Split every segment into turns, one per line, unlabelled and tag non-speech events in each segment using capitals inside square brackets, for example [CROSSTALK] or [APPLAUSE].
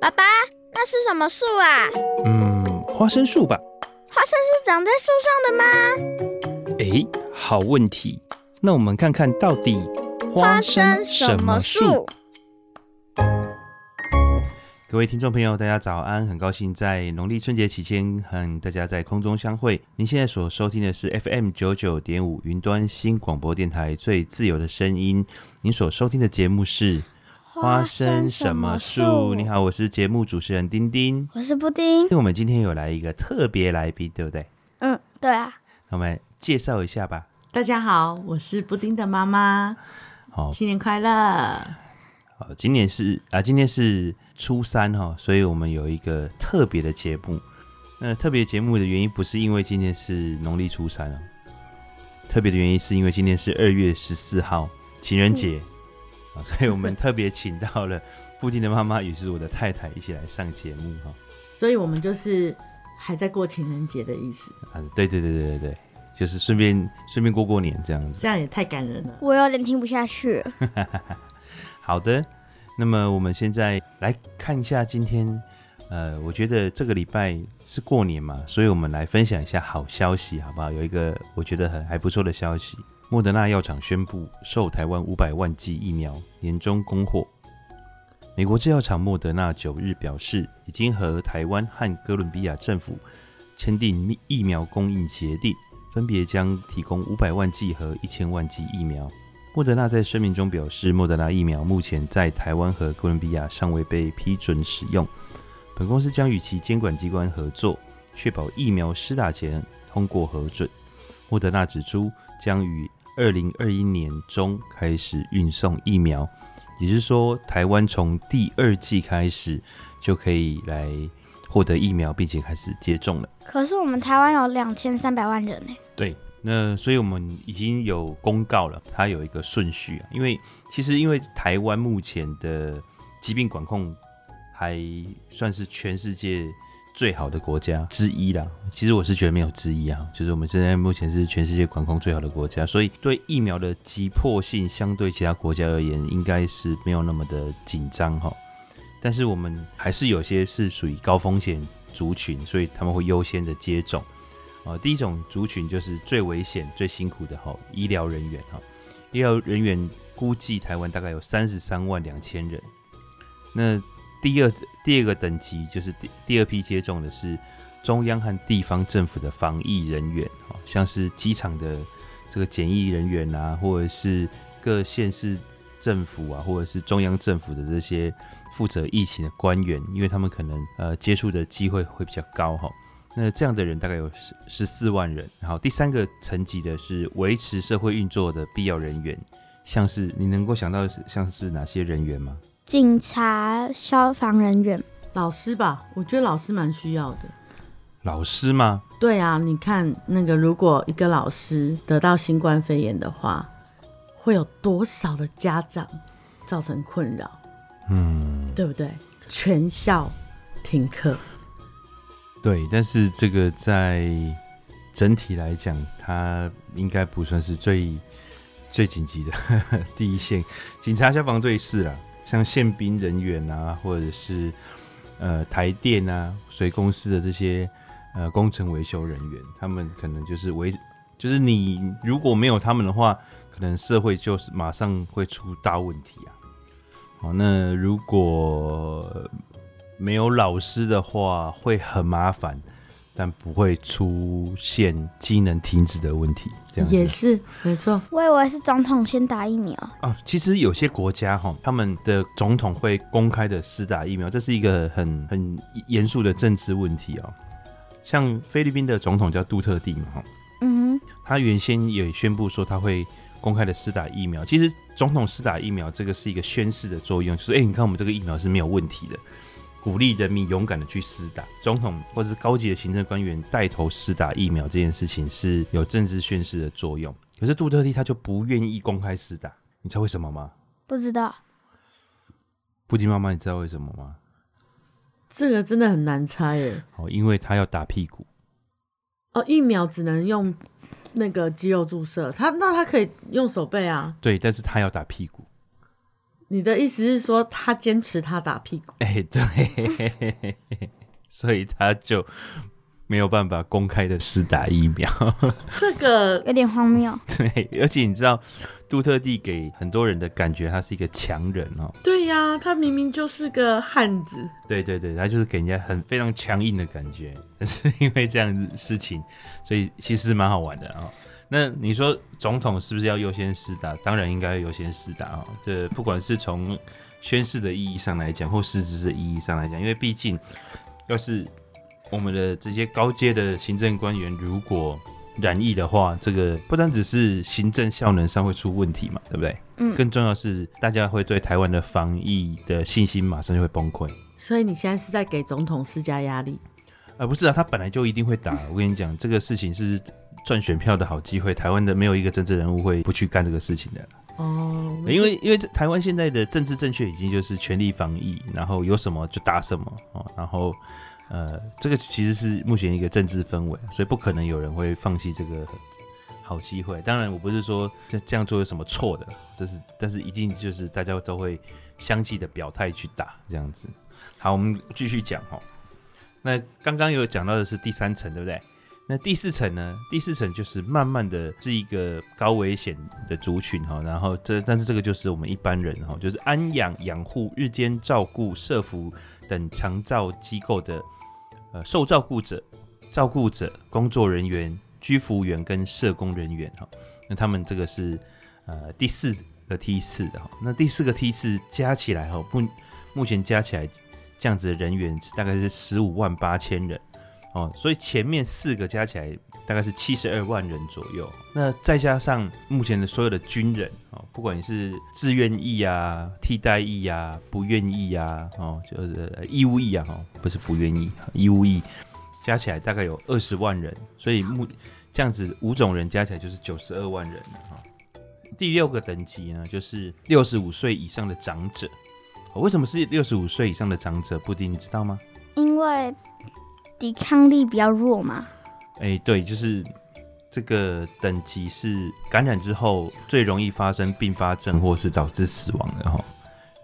爸爸，那是什么树啊？
嗯，花生树吧。
花生是长在树上的吗？
哎，好问题。那我们看看到底花生什么树？各位听众朋友，大家早安！很高兴在农历春节期间和大家在空中相会。您现在所收听的是 FM 九九点五云端新广播电台最自由的声音。您所收听的节目是。花生什么树？你好，我是节目主持人丁丁，
我是布丁。
因为我们今天有来一个特别来宾，对不对？
嗯，对啊。
我们介绍一下吧。
大家好，我是布丁的妈妈。好，新年快乐！
好，今年是啊，今天是初三哈，所以我们有一个特别的节目。那特别节目的原因不是因为今天是农历初三哦，特别的原因是因为今天是二月十四号情人节。嗯所以我们特别请到了布丁的妈妈，也就是我的太太，一起来上节目哈。
所以我们就是还在过情人节的意思。
啊，对对对对对对，就是顺便顺便过过年这样子。
这样也太感人了，
我有点听不下去。[LAUGHS]
好的，那么我们现在来看一下今天，呃，我觉得这个礼拜是过年嘛，所以我们来分享一下好消息，好不好？有一个我觉得很还不错的消息。莫德纳药厂宣布售台湾五百万剂疫苗，年终供货。美国制药厂莫德纳九日表示，已经和台湾和哥伦比亚政府签订疫苗供应协定，分别将提供五百万剂和一千万剂疫苗。莫德纳在声明中表示，莫德纳疫苗目前在台湾和哥伦比亚尚未被批准使用，本公司将与其监管机关合作，确保疫苗施打前通过核准。莫德纳指出，将于二零二一年中开始运送疫苗，也就是说，台湾从第二季开始就可以来获得疫苗，并且开始接种了。
可是我们台湾有两千三百万人呢。
对，那所以我们已经有公告了，它有一个顺序啊。因为其实因为台湾目前的疾病管控还算是全世界。最好的国家之一啦，其实我是觉得没有之一啊，就是我们现在目前是全世界管控最好的国家，所以对疫苗的急迫性相对其他国家而言，应该是没有那么的紧张哈。但是我们还是有些是属于高风险族群，所以他们会优先的接种啊。第一种族群就是最危险、最辛苦的哈，医疗人员哈，医疗人员估计台湾大概有三十三万两千人，那。第二第二个等级就是第第二批接种的是中央和地方政府的防疫人员，像是机场的这个检疫人员啊，或者是各县市政府啊，或者是中央政府的这些负责疫情的官员，因为他们可能呃接触的机会会比较高哈。那这样的人大概有十十四万人。然后第三个层级的是维持社会运作的必要人员，像是你能够想到像是哪些人员吗？
警察、消防人员、
老师吧，我觉得老师蛮需要的。
老师吗？
对啊，你看那个，如果一个老师得到新冠肺炎的话，会有多少的家长造成困扰？嗯，对不对？全校停课。
对，但是这个在整体来讲，它应该不算是最最紧急的呵呵 [LAUGHS] 第一线。警察、消防队是啦。像宪兵人员啊，或者是呃台电啊、水公司的这些呃工程维修人员，他们可能就是维，就是你如果没有他们的话，可能社会就是马上会出大问题啊。好，那如果没有老师的话，会很麻烦。但不会出现机能停止的问题，这样
也是没错。
我以为是总统先打疫苗
啊。其实有些国家哈，他们的总统会公开的施打疫苗，这是一个很很严肃的政治问题哦。像菲律宾的总统叫杜特地嘛，哈，嗯，他原先也宣布说他会公开的施打疫苗。其实总统施打疫苗这个是一个宣示的作用，就是哎，你看我们这个疫苗是没有问题的。鼓励人民勇敢的去施打，总统或者是高级的行政官员带头施打疫苗这件事情是有政治宣示的作用。可是杜特地他就不愿意公开施打，你知道为什么吗？
不知道。
布丁妈妈，你知道为什么吗？
这个真的很难猜耶。
哦，因为他要打屁股。
哦，疫苗只能用那个肌肉注射，他那他可以用手背啊。
对，但是他要打屁股。
你的意思是说，他坚持他打屁股？
哎、欸，对，[LAUGHS] 所以他就没有办法公开的施打疫苗。[LAUGHS]
这个 [LAUGHS]
有点荒谬。
对，而且你知道，杜特地给很多人的感觉，他是一个强人哦。
对呀、啊，他明明就是个汉子。
对对对，他就是给人家很非常强硬的感觉。但是因为这样子事情，所以其实蛮好玩的啊、哦。那你说总统是不是要优先施打？当然应该优先施打啊！这不管是从宣誓的意义上来讲，或实质的意义上来讲，因为毕竟要是我们的这些高阶的行政官员如果染疫的话，这个不单只是行政效能上会出问题嘛，对不对？嗯。更重要是大家会对台湾的防疫的信心马上就会崩溃。
所以你现在是在给总统施加压力？
啊，不是啊，他本来就一定会打。我跟你讲，这个事情是。赚选票的好机会，台湾的没有一个政治人物会不去干这个事情的哦。因为因为台湾现在的政治正确已经就是全力防疫，然后有什么就打什么哦。然后呃，这个其实是目前一个政治氛围，所以不可能有人会放弃这个好机会。当然，我不是说这这样做有什么错的，但是但是一定就是大家都会相继的表态去打这样子。好，我们继续讲哦。那刚刚有讲到的是第三层，对不对？那第四层呢？第四层就是慢慢的是一个高危险的族群哈，然后这但是这个就是我们一般人哈，就是安养养护、日间照顾、社福等长照机构的呃受照顾者、照顾者、工作人员、居服员跟社工人员哈，那他们这个是呃第四个梯次的哈，那第四个梯次加起来哈，目目前加起来这样子的人员大概是十五万八千人。哦，所以前面四个加起来大概是七十二万人左右。那再加上目前的所有的军人哦，不管你是自愿役啊、替代役啊、不愿意啊，哦，就是义务役啊，哦，不是不愿意，义务役加起来大概有二十万人。所以目这样子五种人加起来就是九十二万人。哈，第六个等级呢，就是六十五岁以上的长者。为什么是六十五岁以上的长者？布丁，你知道吗？
因为。抵抗力比较弱嘛？
哎、对，就是这个等级是感染之后最容易发生并发症或是导致死亡的哈。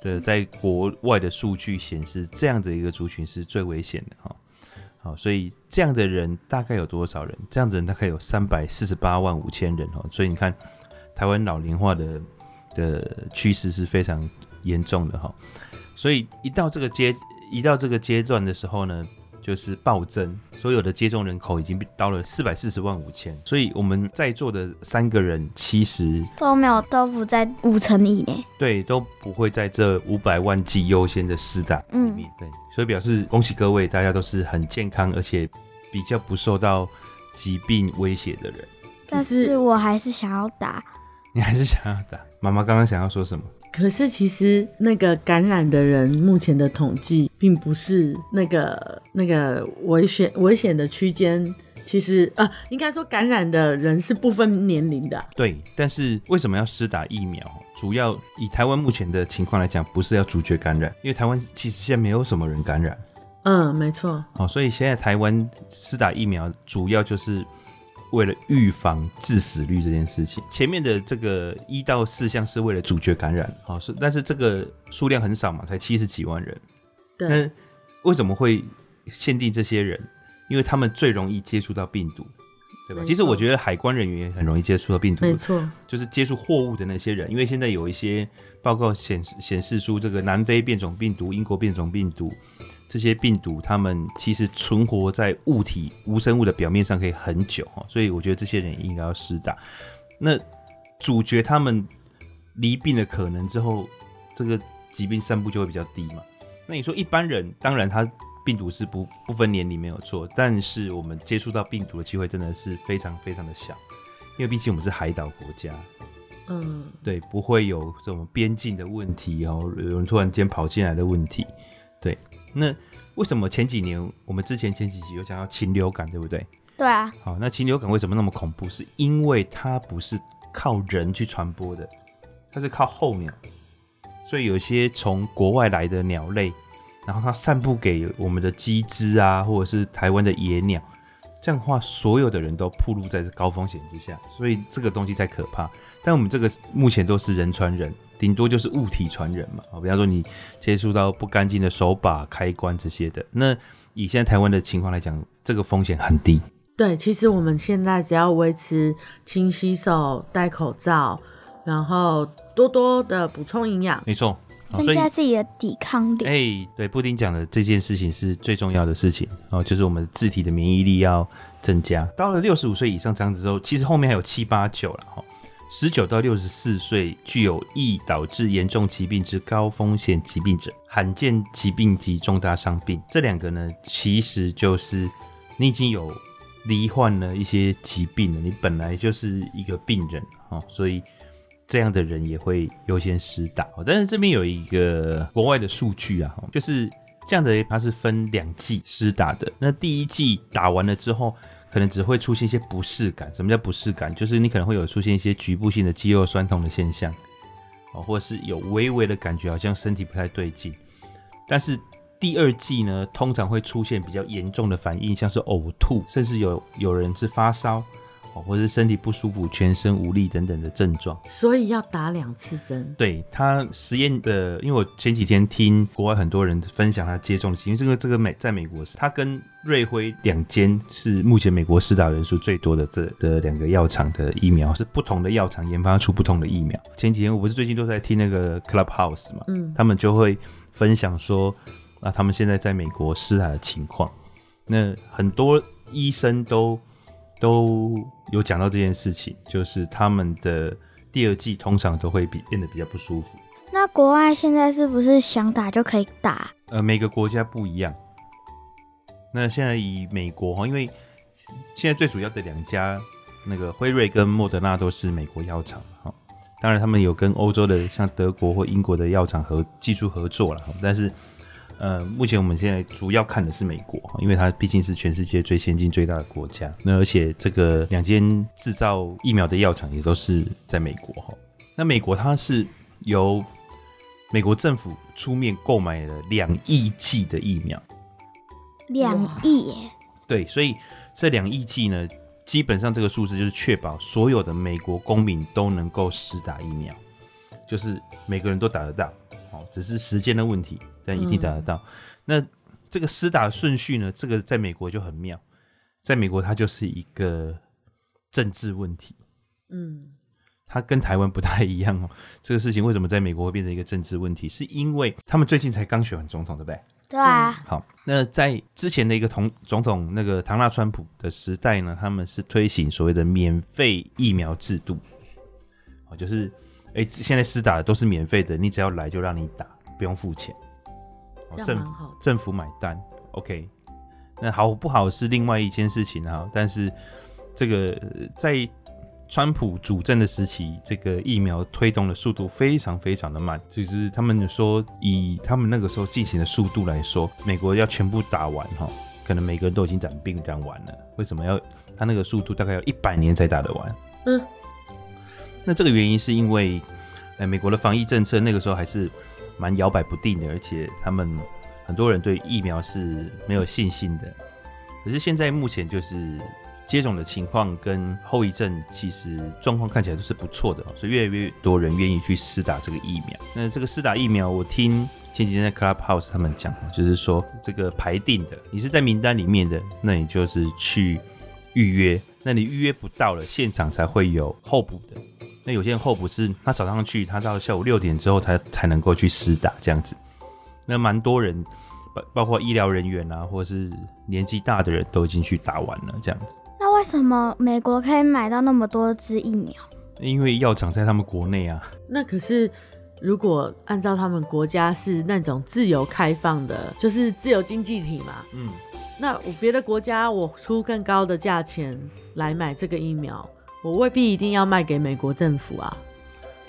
这，在国外的数据显示，这样的一个族群是最危险的哈。好，所以这样的人大概有多少人？这样的人大概有三百四十八万五千人哈。所以你看，台湾老龄化的的趋势是非常严重的哈。所以一到这个阶一到这个阶段的时候呢，就是暴增，所有的接种人口已经到了四百四十万五千，所以我们在座的三个人其实
都没有都不在五成以内，
对，都不会在这五百万剂优先的施打里面，嗯，对，所以表示恭喜各位，大家都是很健康，而且比较不受到疾病威胁的人。
但是我还是想要打，
你还是想要打？妈妈刚刚想要说什么？
可是其实那个感染的人，目前的统计并不是那个那个危险危险的区间。其实啊，应该说感染的人是不分年龄的。
对，但是为什么要施打疫苗？主要以台湾目前的情况来讲，不是要阻绝感染，因为台湾其实现在没有什么人感染。
嗯，没错。
哦，所以现在台湾施打疫苗，主要就是。为了预防致死率这件事情，前面的这个一到四项是为了主角感染，好是，但是这个数量很少嘛，才七十几万人。
对。
那为什么会限定这些人？因为他们最容易接触到病毒，对吧？其实我觉得海关人员也很容易接触到病毒，
没错，
就是接触货物的那些人。因为现在有一些报告显显示出，这个南非变种病毒、英国变种病毒。这些病毒，它们其实存活在物体无生物的表面上可以很久哈，所以我觉得这些人应该要施打。那主角他们离病的可能之后，这个疾病散布就会比较低嘛。那你说一般人，当然他病毒是不不分年龄没有错，但是我们接触到病毒的机会真的是非常非常的小，因为毕竟我们是海岛国家，嗯，对，不会有这种边境的问题哦，有人突然间跑进来的问题，对。那为什么前几年我们之前前几集有讲到禽流感，对不对？
对啊。
好，那禽流感为什么那么恐怖？是因为它不是靠人去传播的，它是靠候鸟。所以有些从国外来的鸟类，然后它散布给我们的鸡只啊，或者是台湾的野鸟，这样的话，所有的人都暴露在高风险之下，所以这个东西才可怕。但我们这个目前都是人传人，顶多就是物体传人嘛。啊，比方说你接触到不干净的手把、开关这些的。那以现在台湾的情况来讲，这个风险很低。
对，其实我们现在只要维持勤洗手、戴口罩，然后多多的补充营养，
没错，
增加自己的抵抗力。
哎、欸，对，布丁讲的这件事情是最重要的事情哦，就是我们自体的免疫力要增加。到了六十五岁以上这样子之后，其实后面还有七八九了哈。十九到六十四岁具有易导致严重疾病之高风险疾病者，罕见疾病及重大伤病，这两个呢，其实就是你已经有。罹患了一些疾病了，你本来就是一个病人哈，所以这样的人也会优先施打。但是这边有一个国外的数据啊，就是这样的，它是分两剂施打的。那第一剂打完了之后，可能只会出现一些不适感。什么叫不适感？就是你可能会有出现一些局部性的肌肉酸痛的现象，哦，或者是有微微的感觉，好像身体不太对劲，但是。第二季呢，通常会出现比较严重的反应，像是呕吐，甚至有有人是发烧，或者是身体不舒服、全身无力等等的症状。
所以要打两次针。
对，他实验的，因为我前几天听国外很多人分享他接种的经验，这个这个美在美国是，他跟瑞辉两间是目前美国施打人数最多的这的两个药厂的疫苗，是不同的药厂研发出不同的疫苗。前几天我不是最近都在听那个 Clubhouse 嘛，嗯，他们就会分享说。那他们现在在美国施打的情况，那很多医生都都有讲到这件事情，就是他们的第二季通常都会比变得比较不舒服。
那国外现在是不是想打就可以打？
呃，每个国家不一样。那现在以美国哈，因为现在最主要的两家那个辉瑞跟莫德纳都是美国药厂哈，当然他们有跟欧洲的像德国或英国的药厂合技术合作了，但是。呃，目前我们现在主要看的是美国，因为它毕竟是全世界最先进、最大的国家。那而且这个两间制造疫苗的药厂也都是在美国哈。那美国它是由美国政府出面购买了两亿剂的疫苗，
两亿耶？
对，所以这两亿剂呢，基本上这个数字就是确保所有的美国公民都能够施打疫苗，就是每个人都打得到，哦，只是时间的问题。但一定打得到。嗯、那这个施打的顺序呢？这个在美国就很妙，在美国它就是一个政治问题。嗯，它跟台湾不太一样哦。这个事情为什么在美国会变成一个政治问题？是因为他们最近才刚选完总统，对不对？
对啊。
好，那在之前的一个同总统那个唐纳川普的时代呢，他们是推行所谓的免费疫苗制度。哦，就是哎、欸，现在施打的都是免费的，你只要来就让你打，不用付钱。政政府买单，OK，那好不好是另外一件事情哈。但是这个在川普主政的时期，这个疫苗推动的速度非常非常的慢。就是他们说，以他们那个时候进行的速度来说，美国要全部打完哈，可能每个人都已经染病染完了。为什么要他那个速度大概要一百年才打得完？嗯，那这个原因是因为，哎，美国的防疫政策那个时候还是。蛮摇摆不定的，而且他们很多人对疫苗是没有信心的。可是现在目前就是接种的情况跟后遗症，其实状况看起来都是不错的，所以越来越多人愿意去施打这个疫苗。那这个施打疫苗，我听前几天在 Clubhouse 他们讲，就是说这个排定的，你是在名单里面的，那你就是去预约。那你预约不到了，现场才会有候补的。那有些人候补是，他早上去，他到下午六点之后才才能够去施打这样子。那蛮多人，包包括医疗人员啊，或者是年纪大的人都已经去打完了这样子。
那为什么美国可以买到那么多支疫苗？
因为药厂在他们国内啊。
那可是，如果按照他们国家是那种自由开放的，就是自由经济体嘛。嗯。那我别的国家，我出更高的价钱来买这个疫苗。我未必一定要卖给美国政府啊。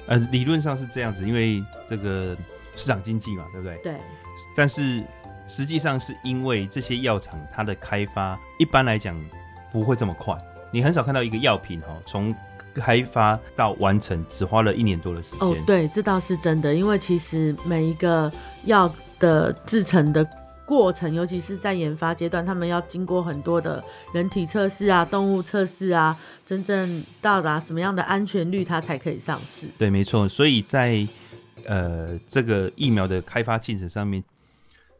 呃，理论上是这样子，因为这个市场经济嘛，对不对？
对。
但是实际上是因为这些药厂它的开发一般来讲不会这么快，你很少看到一个药品哈，从开发到完成只花了一年多的时间。
哦，对，这倒是真的，因为其实每一个药的制成的。过程，尤其是在研发阶段，他们要经过很多的人体测试啊、动物测试啊，真正到达什么样的安全率，它才可以上市。
对，没错。所以在呃这个疫苗的开发进程上面，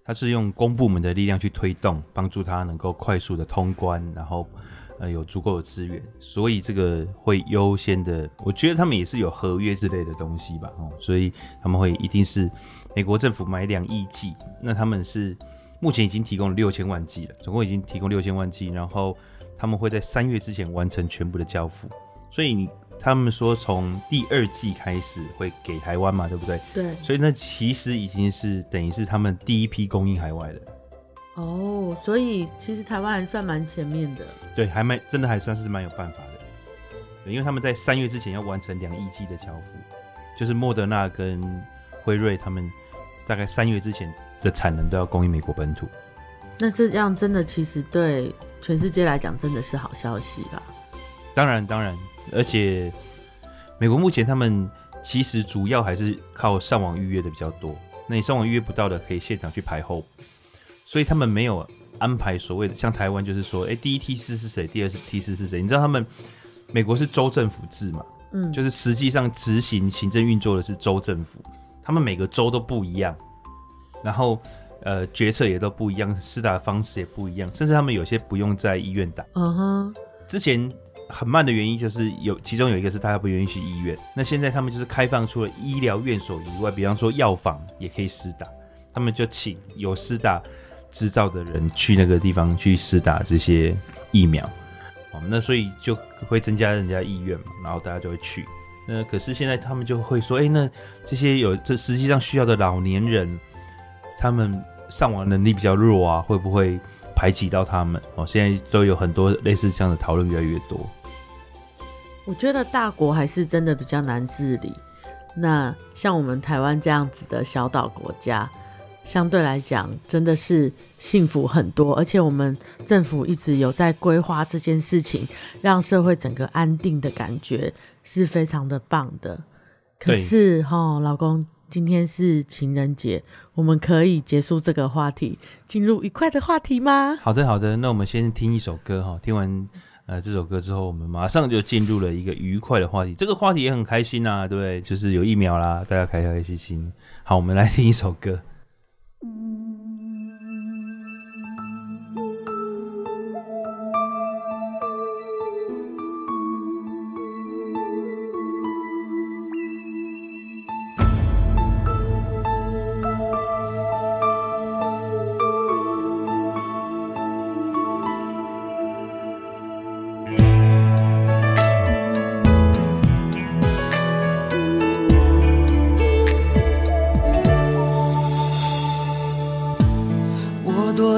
它是用公部门的力量去推动，帮助它能够快速的通关，然后呃有足够的资源，所以这个会优先的。我觉得他们也是有合约之类的东西吧，哦，所以他们会一定是美国政府买两亿剂，那他们是目前已经提供了六千万剂了，总共已经提供六千万剂，然后他们会在三月之前完成全部的交付，所以你。他们说从第二季开始会给台湾嘛，对不对？
对。
所以那其实已经是等于是他们第一批供应海外的。
哦，所以其实台湾还算蛮前面的。
对，还蛮真的还算是蛮有办法的。对，因为他们在三月之前要完成两亿剂的交付，就是莫德纳跟辉瑞他们大概三月之前的产能都要供应美国本土。
那这样真的其实对全世界来讲真的是好消息啦。
当然，当然。而且，美国目前他们其实主要还是靠上网预约的比较多。那你上网预约不到的，可以现场去排后。所以他们没有安排所谓的像台湾，就是说，哎、欸，第一梯次是谁，第二梯次是谁？你知道他们美国是州政府制嘛？嗯，就是实际上执行行政运作的是州政府，他们每个州都不一样，然后呃，决策也都不一样，施打的方式也不一样，甚至他们有些不用在医院打。嗯哼，之前。很慢的原因就是有，其中有一个是大家不愿意去医院。那现在他们就是开放出了医疗院所以外，比方说药房也可以施打，他们就请有施打执照的人去那个地方去施打这些疫苗。哦，那所以就会增加人家意愿嘛，然后大家就会去。那可是现在他们就会说，哎、欸，那这些有这实际上需要的老年人，他们上网能力比较弱啊，会不会排挤到他们？哦，现在都有很多类似这样的讨论越来越多。
我觉得大国还是真的比较难治理。那像我们台湾这样子的小岛国家，相对来讲真的是幸福很多。而且我们政府一直有在规划这件事情，让社会整个安定的感觉是非常的棒的。可是哈，老公，今天是情人节，我们可以结束这个话题，进入愉快的话题吗？
好的，好的。那我们先听一首歌哈，听完。呃，这首歌之后，我们马上就进入了一个愉快的话题。这个话题也很开心呐、啊，对不对？就是有疫苗啦，大家开开心心。好，我们来听一首歌。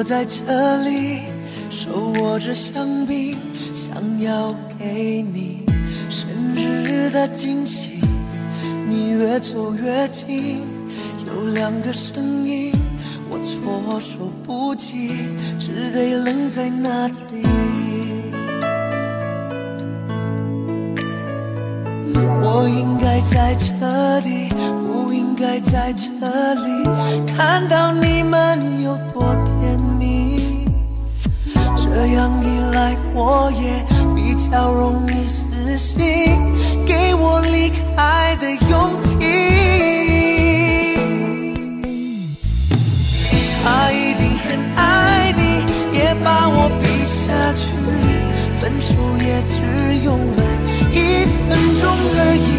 在这里，手握着香槟，想要给你生日的惊喜。你越走越近，有两个声音，我措手不及，只得愣在那里。我应该在这里，不应该在这里，看到你们有多我也比较容易死心，给我离开的勇气。他一定很爱你，也把我比下去，分手也只用了一分钟而已。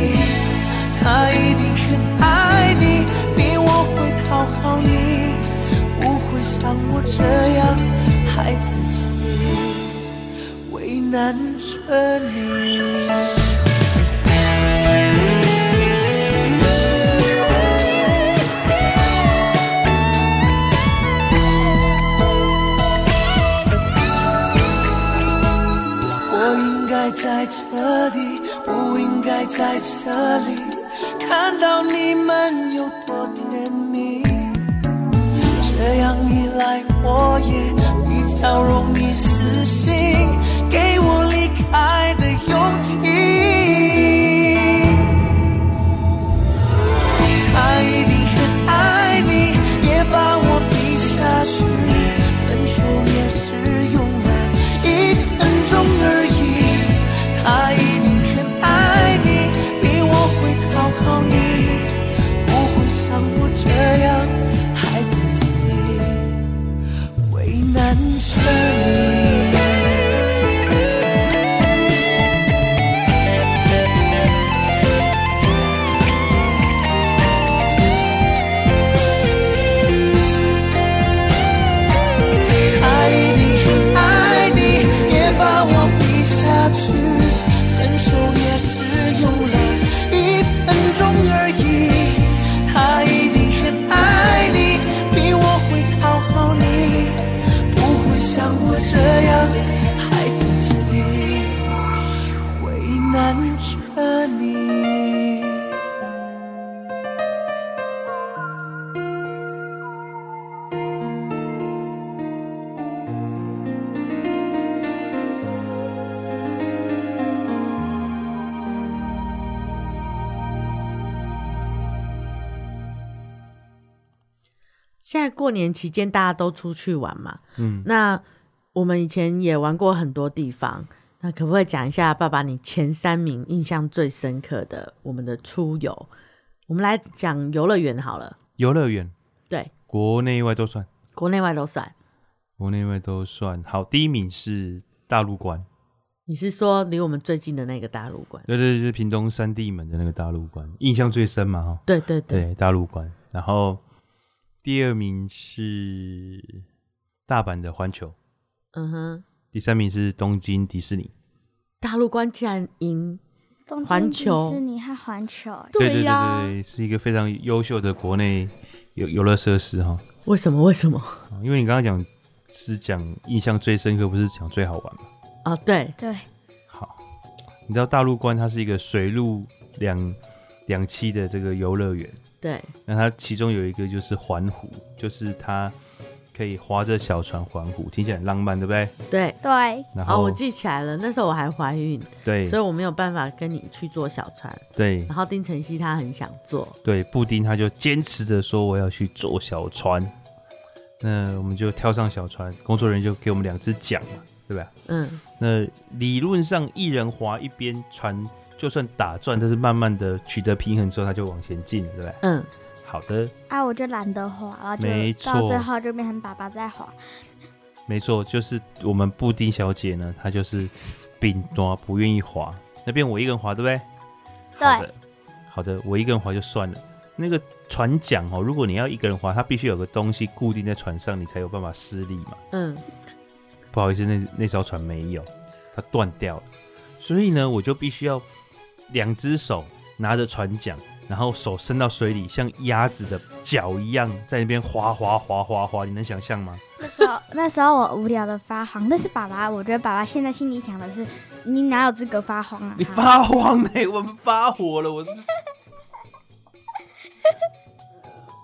他一定很爱你，比我会讨好你，不会像我这样害自己。难着你。我应该在这里，不应该在这里，看到你们有多甜蜜。这样一来，我也比较容易死心。
过年期间大家都出去玩嘛，
嗯，
那我们以前也玩过很多地方，那可不可以讲一下，爸爸你前三名印象最深刻的我们的出游？我们来讲游乐园好了。
游乐园，
对，
国内外都算，
国内外都算，
国内外都算。好，第一名是大陆馆。
你是说离我们最近的那个大陆馆？
对对对，就是屏东三地门的那个大陆馆，印象最深嘛，哈。
对对对，
对大陆馆。然后第二名是大阪的环球，
嗯哼。
第三名是东京迪士尼。
大陆关竟然赢
环球，迪士尼和环球，
对对对对对，是一个非常优秀的国内游游乐设施哈。
为什么？为什么？
因为你刚刚讲是讲印象最深刻，不是讲最好玩吗？
啊，对
对，
好，你知道大陆关它是一个水陆两两栖的这个游乐园，
对，
那它其中有一个就是环湖，就是它可以划着小船环湖，听起来很浪漫，对不对？
对。
对，
然后、
哦、我记起来了，那时候我还怀孕，
对，
所以我没有办法跟你去坐小船，
对，
然后丁晨曦他很想坐，
对，布丁他就坚持着说我要去坐小船，那我们就跳上小船，工作人员就给我们两只桨嘛。对吧？
嗯，
那理论上一人划一边船，就算打转，但是慢慢的取得平衡之后，它就往前进，对不对？
嗯，
好的。
啊，我就懒得滑，然后就到最后就变成爸爸在滑。
没错，就是我们布丁小姐呢，她就是饼多不愿意滑，那边我一个人滑，对不对？
对。
好的，好的，我一个人滑就算了。那个船桨哦，如果你要一个人滑，它必须有个东西固定在船上，你才有办法施力嘛。
嗯。
不好意思，那那艘船没有，它断掉了，所以呢，我就必须要两只手拿着船桨，然后手伸到水里，像鸭子的脚一样，在那边划划划划划，你能想象吗？
那时候，那时候我无聊的发慌，但是爸爸，我觉得爸爸现在心里想的是，你哪有资格发慌啊？[LAUGHS]
你发慌呢、欸？我们发火了，我 [LAUGHS]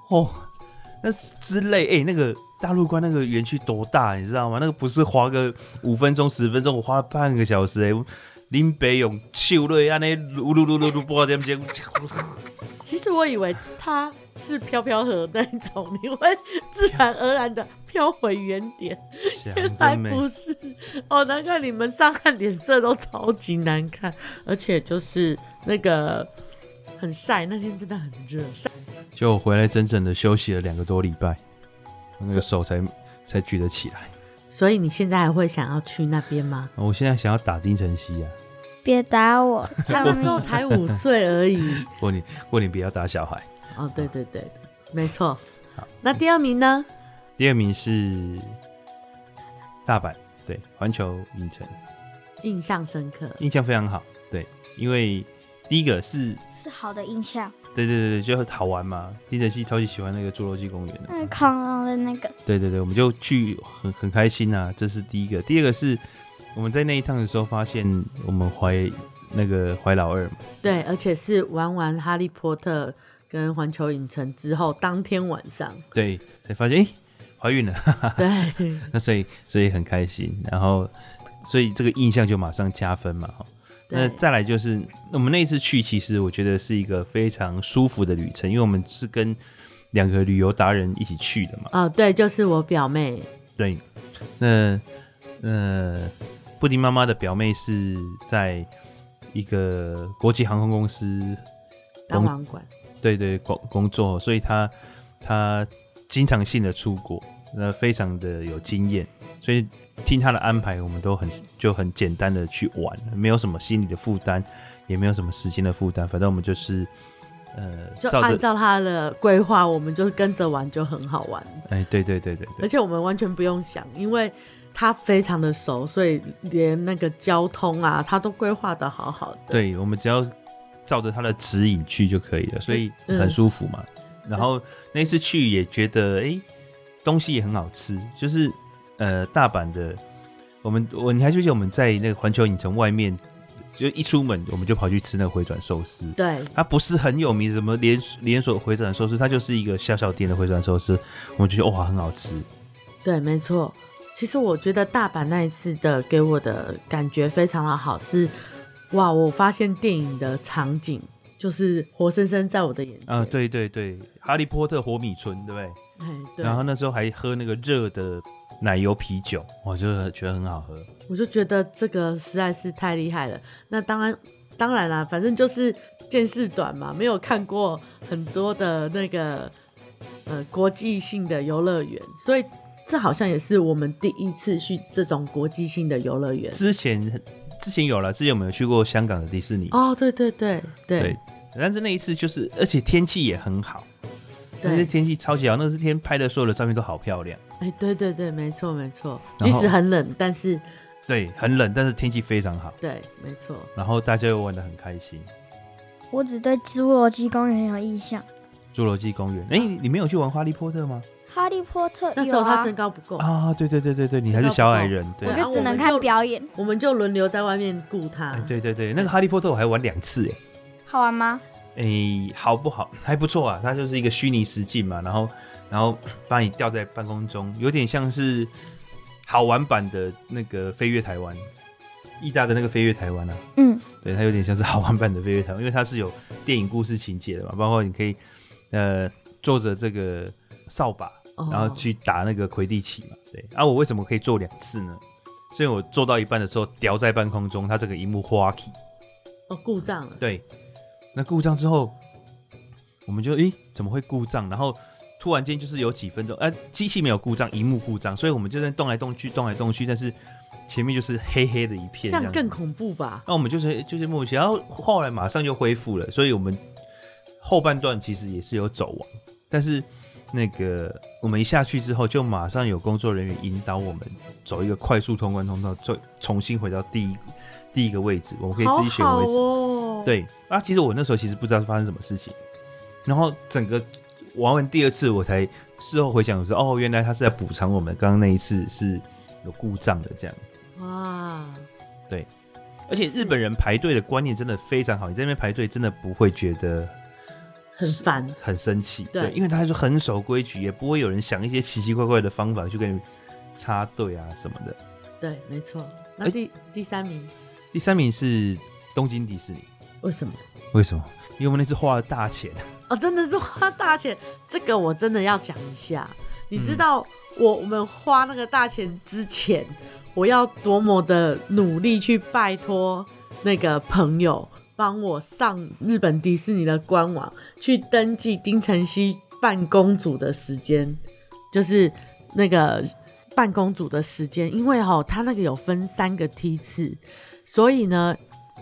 哦。那之类，哎、欸，那个大陆关那个园区多大，你知道吗？那个不是花个五分钟、十分钟，我花了半个小时、欸。哎，林北勇秋瑞安尼噜噜噜噜噜，不知道怎么讲。
其实我以为他是飘飘河那种，你会自然而然的飘回原点。原来不是哦，难怪你们上岸脸色都超级难看，而且就是那个很晒，那天真的很热。
晒就回来整整的休息了两个多礼拜，那个手才才举得起来。
所以你现在还会想要去那边吗？
我现在想要打丁晨曦啊！
别打我，[LAUGHS]
他那时候才五岁而已。
过年过年不要打小孩。
哦，对对对，没错。好，那第二名呢？
第二名是大阪，对，环球影城，
印象深刻，
印象非常好。对，因为第一个是
是好的印象。
对对对对，就很好玩嘛。丁晨曦超级喜欢那个侏罗纪公园的，
嗯，恐龙的那个。
对对对，我们就去很很开心啊。这是第一个，第二个是我们在那一趟的时候发现我们怀那个怀老二嘛。
对，而且是玩完哈利波特跟环球影城之后当天晚上，
对，才发现哎怀孕了。
对，[LAUGHS]
那所以所以很开心，然后所以这个印象就马上加分嘛哈。那再来就是我们那一次去，其实我觉得是一个非常舒服的旅程，因为我们是跟两个旅游达人一起去的嘛。
哦，对，就是我表妹。
对，那呃，布丁妈妈的表妹是在一个国际航空公司
当网管，
对对工工作，所以她她经常性的出国，那非常的有经验，所以。听他的安排，我们都很就很简单的去玩，没有什么心理的负担，也没有什么时间的负担，反正我们就是呃，
就按照他的规划，我们就跟着玩，就很好玩。
哎，对对对对对，
而且我们完全不用想，因为他非常的熟，所以连那个交通啊，他都规划的好好的。
对，我们只要照着他的指引去就可以了，所以很舒服嘛。嗯、然后那次去也觉得，哎、欸，东西也很好吃，就是。呃，大阪的，我们我你还记不记得我们在那个环球影城外面，就一出门我们就跑去吃那个回转寿司。
对，
它不是很有名，什么连连锁回转寿司，它就是一个小小店的回转寿司，我们觉得哇很好吃。
对，没错。其实我觉得大阪那一次的给我的感觉非常的好，是哇，我发现电影的场景就是活生生在我的眼前。
啊，对对对，哈利波特活米村，对不
对？
然后那时候还喝那个热的奶油啤酒，我就觉得很好喝。
我就觉得这个实在是太厉害了。那当然，当然啦，反正就是见识短嘛，没有看过很多的那个呃国际性的游乐园，所以这好像也是我们第一次去这种国际性的游乐园。
之前之前有了，之前有没有去过香港的迪士尼。
哦，对对对对。
对，但是那一次就是，而且天气也很好。那天气超级好，那天拍的所有的照片都好漂亮。
哎，对对对，没错没错，即使很冷，但是
对很冷，但是天气非常好。
对，没错。
然后大家又玩的很开心。
我只对侏罗纪公园很有印象。
侏罗纪公园，哎，你没有去玩哈利波特吗？
哈利波特
那时候他身高不够
啊，对对对对对，你还是小矮人，对，
我就只能看表演，
我们就轮流在外面顾他。
对对对，那个哈利波特我还玩两次，哎，
好玩吗？
哎、欸，好不好？还不错啊，它就是一个虚拟实境嘛，然后，然后把你吊在半空中，有点像是好玩版的那个飞跃台湾，意大的那个飞跃台湾啊。
嗯，
对，它有点像是好玩版的飞跃台湾，因为它是有电影故事情节的嘛，包括你可以呃坐着这个扫把，然后去打那个魁地奇嘛。对，啊，我为什么可以做两次呢？是因为我做到一半的时候吊在半空中，它这个荧幕花起，
哦，故障了。
对。那故障之后，我们就诶、欸，怎么会故障？然后突然间就是有几分钟，哎、啊，机器没有故障，荧幕故障，所以我们就在动来动去，动来动去，但是前面就是黑黑的一片，
这样更恐怖吧？
那我们就是就是默契，然后后来马上就恢复了，所以我们后半段其实也是有走完，但是那个我们一下去之后，就马上有工作人员引导我们走一个快速通关通道，再重新回到第一第一个位置，我们可以自己选位置。对啊，其实我那时候其实不知道发生什么事情，然后整个玩完第二次，我才事后回想，我说哦，原来他是在补偿我们刚刚那一次是有故障的这样子。哇，对，而且日本人排队的观念真的非常好，你在那边排队真的不会觉得
很烦、
很生
气。
对，因为他还是很守规矩，也不会有人想一些奇奇怪怪的方法去跟你插队啊什么的。
对，没错。那第、欸、第三名，
第三名是东京迪士尼。
为什么？
为什么？因为我们那次花了大钱
哦，真的是花大钱。这个我真的要讲一下。你知道我我们花那个大钱之前，我要多么的努力去拜托那个朋友帮我上日本迪士尼的官网去登记丁晨曦扮公主的时间，就是那个扮公主的时间，因为哈，他那个有分三个梯次，所以呢。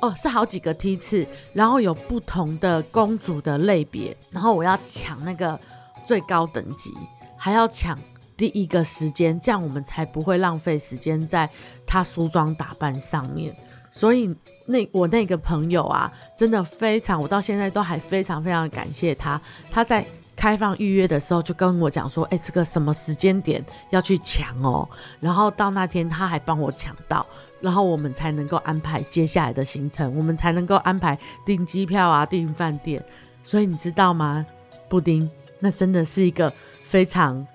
哦，是好几个梯次，然后有不同的公主的类别，然后我要抢那个最高等级，还要抢第一个时间，这样我们才不会浪费时间在她梳妆打扮上面。所以那我那个朋友啊，真的非常，我到现在都还非常非常感谢他。他在开放预约的时候就跟我讲说，哎，这个什么时间点要去抢哦，然后到那天他还帮我抢到。然后我们才能够安排接下来的行程，我们才能够安排订机票啊、订饭店。所以你知道吗，布丁？那真的是一个非常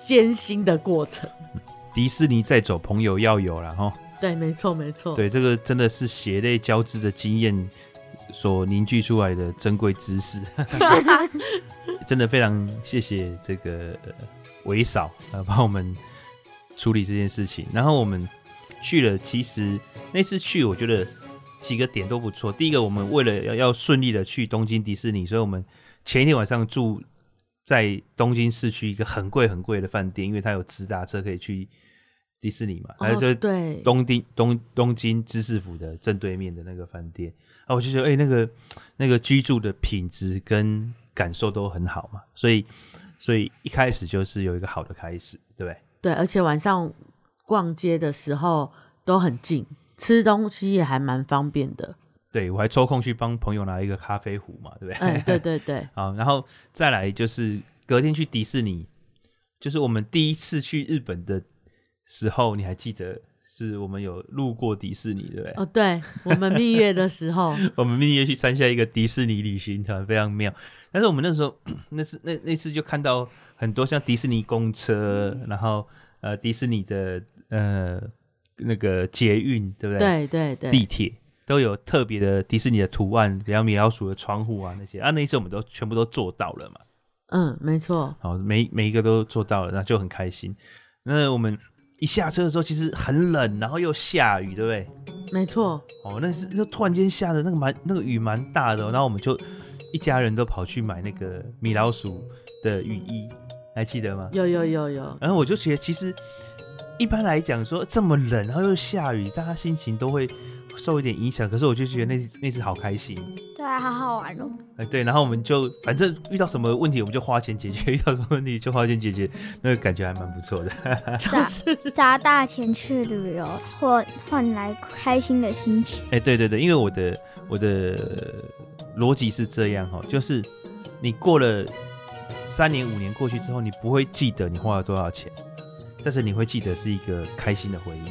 艰辛的过程。
迪士尼在走，朋友要有了哈。
对，没错，没错。对，
这个真的是血泪交织的经验所凝聚出来的珍贵知识。[LAUGHS] 真的非常谢谢这个韦嫂啊，帮我们处理这件事情。然后我们。去了，其实那次去，我觉得几个点都不错。第一个，我们为了要要顺利的去东京迪士尼，所以我们前一天晚上住在东京市区一个很贵很贵的饭店，因为它有直达车可以去迪士尼嘛。还有就是对东京东东京知识府的正对面的那个饭店啊，我就觉得哎、欸，那个那个居住的品质跟感受都很好嘛，所以所以一开始就是有一个好的开始，对不对？
对，而且晚上。逛街的时候都很近，吃东西也还蛮方便的。
对，我还抽空去帮朋友拿一个咖啡壶嘛，对不对？[LAUGHS]
嗯，对对对。
好，然后再来就是隔天去迪士尼，就是我们第一次去日本的时候，你还记得是我们有路过迪士尼，对不对？
哦，对，我们蜜月的时候，[LAUGHS]
我们蜜月去参加一个迪士尼旅行团，非常妙。但是我们那时候 [CLEARS THROAT] 那次那那次就看到很多像迪士尼公车，然后呃迪士尼的。呃，那个捷运对不对？
对对对，
地铁都有特别的迪士尼的图案，比如米老鼠的窗户啊那些啊，那一次我们都全部都做到了嘛。
嗯，没错。
好，每每一个都做到了，那就很开心。那我们一下车的时候，其实很冷，然后又下雨，对不对？
没错。
哦，那是就突然间下的那个蛮那个雨蛮大的，然后我们就一家人都跑去买那个米老鼠的雨衣，还记得吗？
有有有有。
然后我就觉得，其实一般来讲说这么冷，然后又下雨，大家心情都会受一点影响。可是我就觉得那那次好开心。
对啊，好好玩哦。
哎，对，然后我们就反正遇到什么问题我们就花钱解决，[LAUGHS] 遇到什么问题就花钱解决，那个感觉还蛮不错的。[LAUGHS]
砸砸大钱去旅游，换换来开心的心情。
哎，对对对，因为我的我的逻辑是这样哈，就是你过了三年五年过去之后，你不会记得你花了多少钱，但是你会记得是一个开心的回忆。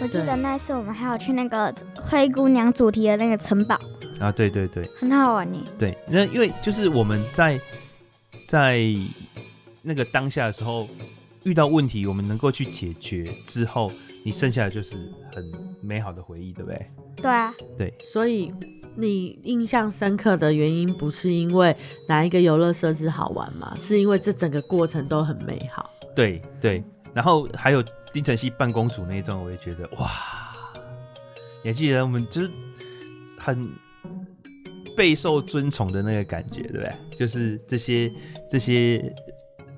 我记得那次我们还有去那个灰姑娘主题的那个城堡。
啊，对对对，
很好玩呢。
对，那因为就是我们在在那个当下的时候遇到问题，我们能够去解决之后，你剩下的就是很美好的回忆，对不对？
对啊，
对。
所以你印象深刻的原因不是因为哪一个游乐设施好玩吗？是因为这整个过程都很美好。
对对，然后还有丁晨曦扮公主那一段，我也觉得哇，你还记得我们就是很。备受尊崇的那个感觉，对不对？就是这些这些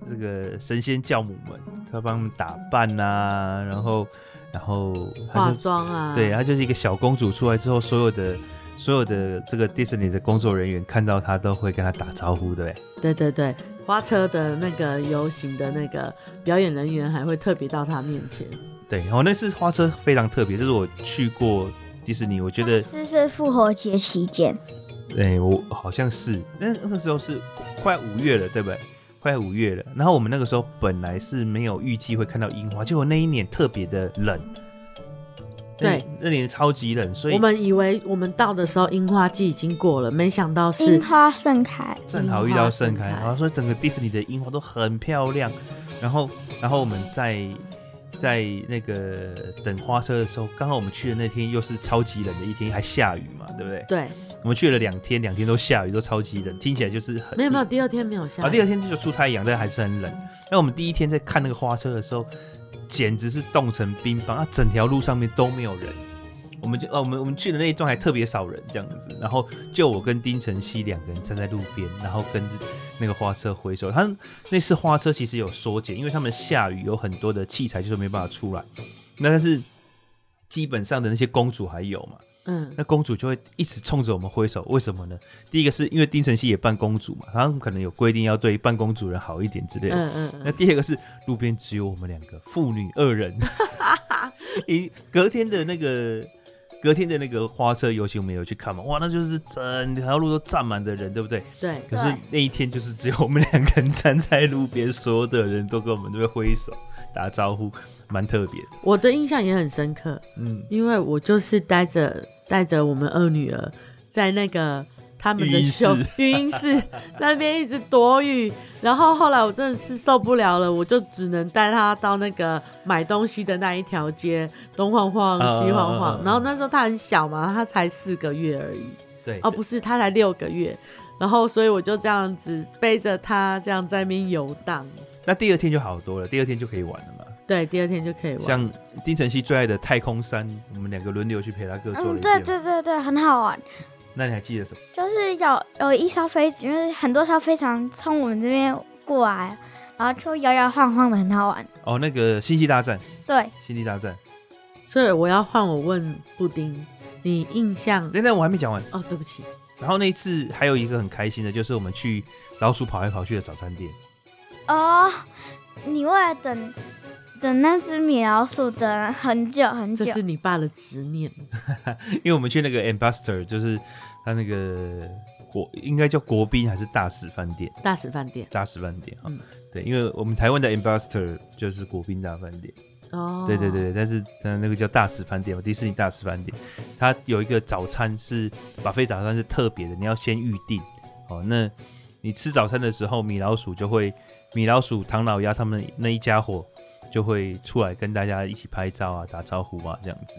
这个神仙教母们，她帮他们打扮啊，然后然后
化妆啊，
对，她就是一个小公主出来之后，所有的所有的这个迪士尼的工作人员看到他都会跟他打招呼，对不对？
对对对，花车的那个游行的那个表演人员还会特别到他面前。
对，然后那次花车非常特别，就是我去过迪士尼，我觉得
是是复活节期间。
对，我好像是，那那个时候是快五月了，对不对？快五月了。然后我们那个时候本来是没有预计会看到樱花，结果那一年特别的冷。
对，
那年超级冷，所以
我们以为我们到的时候樱花季已经过了，没想到是
樱花盛开，
正好遇到盛开，然后所以整个迪士尼的樱花都很漂亮。然后，然后我们在在那个等花车的时候，刚好我们去的那天又是超级冷的一天，还下雨嘛，对不对？
对。
我们去了两天，两天都下雨，都超级冷，听起来就是很……
没有没有，第二天没有下雨。
啊，第二天就出太阳，但还是很冷。那我们第一天在看那个花车的时候，简直是冻成冰棒那！整条路上面都没有人，我们就……哦，我们我们去的那一段还特别少人这样子，然后就我跟丁晨曦两个人站在路边，然后跟那个花车挥手。他那次花车其实有缩减，因为他们下雨有很多的器材就是没办法出来，那但是基本上的那些公主还有嘛。嗯，那公主就会一直冲着我们挥手，为什么呢？第一个是因为丁晨曦也扮公主嘛，他们可能有规定要对扮公主人好一点之类的。嗯嗯，嗯。那第二个是路边只有我们两个父女二人。[LAUGHS] 一隔天的那个隔天的那个花车游行，我们有去看嘛？哇，那就是整条路都站满的人，对不对？
对。
可是那一天就是只有我们两个人站在路边，所有的人都跟我们这边挥手打招呼，蛮特别。
我的印象也很深刻，嗯，因为我就是带着。带着我们二女儿在那个他们的秀 [LAUGHS] 育婴室，在那边一直躲雨，然后后来我真的是受不了了，我就只能带她到那个买东西的那一条街，东晃晃西晃晃。然后那时候她很小嘛，她才四个月而已。
对，
哦，不是，她才六个月。然后所以我就这样子背着她这样在那边游荡。
那第二天就好多了，第二天就可以玩了嘛。
对，第二天就可以玩。
像丁晨曦最爱的太空山，我们两个轮流去陪他哥做了一。
嗯，对对对对，很好玩。
那你还记得什么？
就是有有一艘飞，因为很多艘飞船从我们这边过来，然后就摇摇晃晃的，很好玩。
哦，那个星际大战。
对，
星际大战。
所以我要换我问布丁，你印象？
等等，我还没讲完。
哦，对不起。
然后那一次还有一个很开心的，就是我们去老鼠跑来跑去的早餐店。
哦，你为了等。等那只米老鼠等很久很久，
这是你爸的执念。[LAUGHS]
因为我们去那个 Ambassador，就是他那个国应该叫国宾还是大使饭店？
大使饭店，
大使饭店啊。嗯、对，因为我们台湾的 Ambassador 就是国宾大饭店。哦，对对对，但是那个叫大使饭店，迪士尼大使饭店，它有一个早餐是 buffet 早餐是特别的，你要先预定。哦，那你吃早餐的时候，米老鼠就会，米老鼠、唐老鸭他们那一家伙。就会出来跟大家一起拍照啊，打招呼啊，这样子。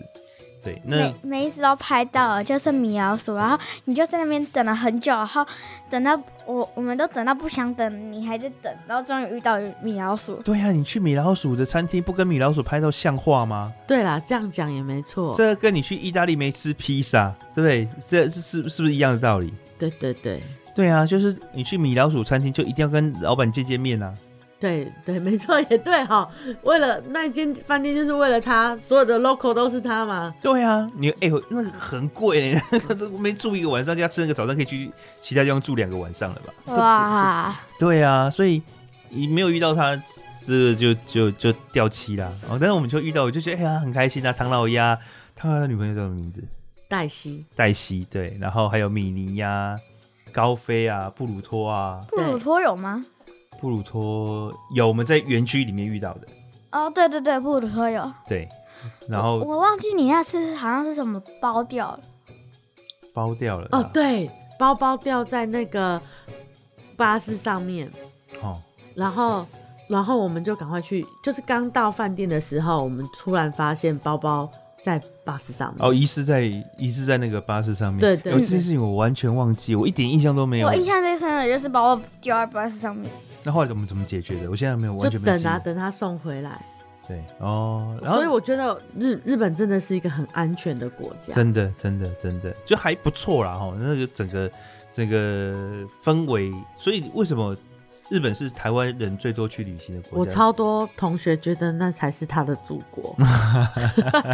对，那
每每一只都拍到了，就是米老鼠，然后你就在那边等了很久，然后等到我我们都等到不想等，你还在等，然后终于遇到米老鼠。
对呀、啊，你去米老鼠的餐厅不跟米老鼠拍照像话吗？
对啦，这样讲也没错。
这跟你去意大利没吃披萨，对不对？这是是不是一样的道理？
对对对，
对啊，就是你去米老鼠餐厅就一定要跟老板见见面啊。
对对，[LAUGHS] 没错，也对哈。为了那间饭店，就是为了他，所有的 local 都是他嘛。
对啊，你哎、欸，那个很贵呢，[LAUGHS] 我没住一个晚上就要吃那个早餐，可以去其他地方住两个晚上了吧？
哇，
对啊，所以你没有遇到他，这个就就就掉漆啦。哦，但是我们就遇到，我就觉得哎呀、欸、很开心啊。唐老鸭，他的女朋友叫什么名字？
黛西。
黛西，对，然后还有米妮呀、高飞啊、布鲁托啊。
布鲁托有吗？
布鲁托有，我们在园区里面遇到的。
哦，对对对，布鲁托有。
对，然后
我，我忘记你那次好像是什么包掉了。
包掉了。
哦，对，包包掉在那个巴士上面。
哦。
然后，然后我们就赶快去，就是刚到饭店的时候，我们突然发现包包在巴士上面。
哦，遗失在遗失在那个巴士上面。
对对，对。
有这件事情我完全忘记，我一点印象都没有。
我印象最深的就是包包掉在巴士上面。
那后来怎么怎么解决的？我现在没有完全没有。
就等啊，等他送回来。
对哦，然后
所以我觉得日日本真的是一个很安全的国家。
真的，真的，真的，就还不错啦哈。那个整个整个氛围，所以为什么日本是台湾人最多去旅行的国家？
我超多同学觉得那才是他的祖国。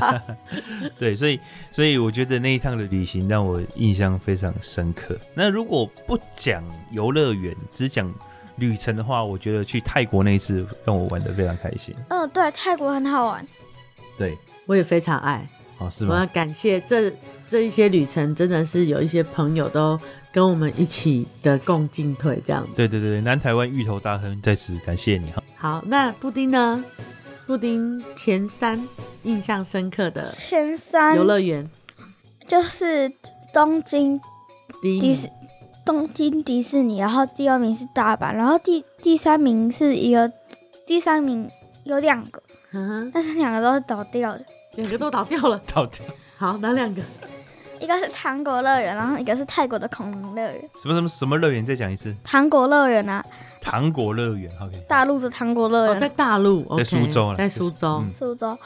[LAUGHS]
对，所以所以我觉得那一趟的旅行让我印象非常深刻。那如果不讲游乐园，只讲。旅程的话，我觉得去泰国那一次让我玩的非常开心。
嗯，对，泰国很好玩。
对，
我也非常爱。
哦，是吗？
我要感谢这这一些旅程，真的是有一些朋友都跟我们一起的共进退这样子。
对对对，南台湾芋头大亨在此感谢你哈。
好，那布丁呢？布丁前三印象深刻的
前三
游乐园
就是东京
迪士。
东京迪士尼，然后第二名是大阪，然后第第三名是一个，第三名有两个，嗯，但是两个都是倒掉的，
两个都倒掉了，
倒掉。
好，哪两个？
一个是糖果乐园，然后一个是泰国的恐龙乐园。
什么什么什么乐园？再讲一次。
糖果乐园啊。
糖果乐园，OK。
大陆的糖果乐园，
哦，在大陆，okay,
在苏州，
在苏州，
苏州。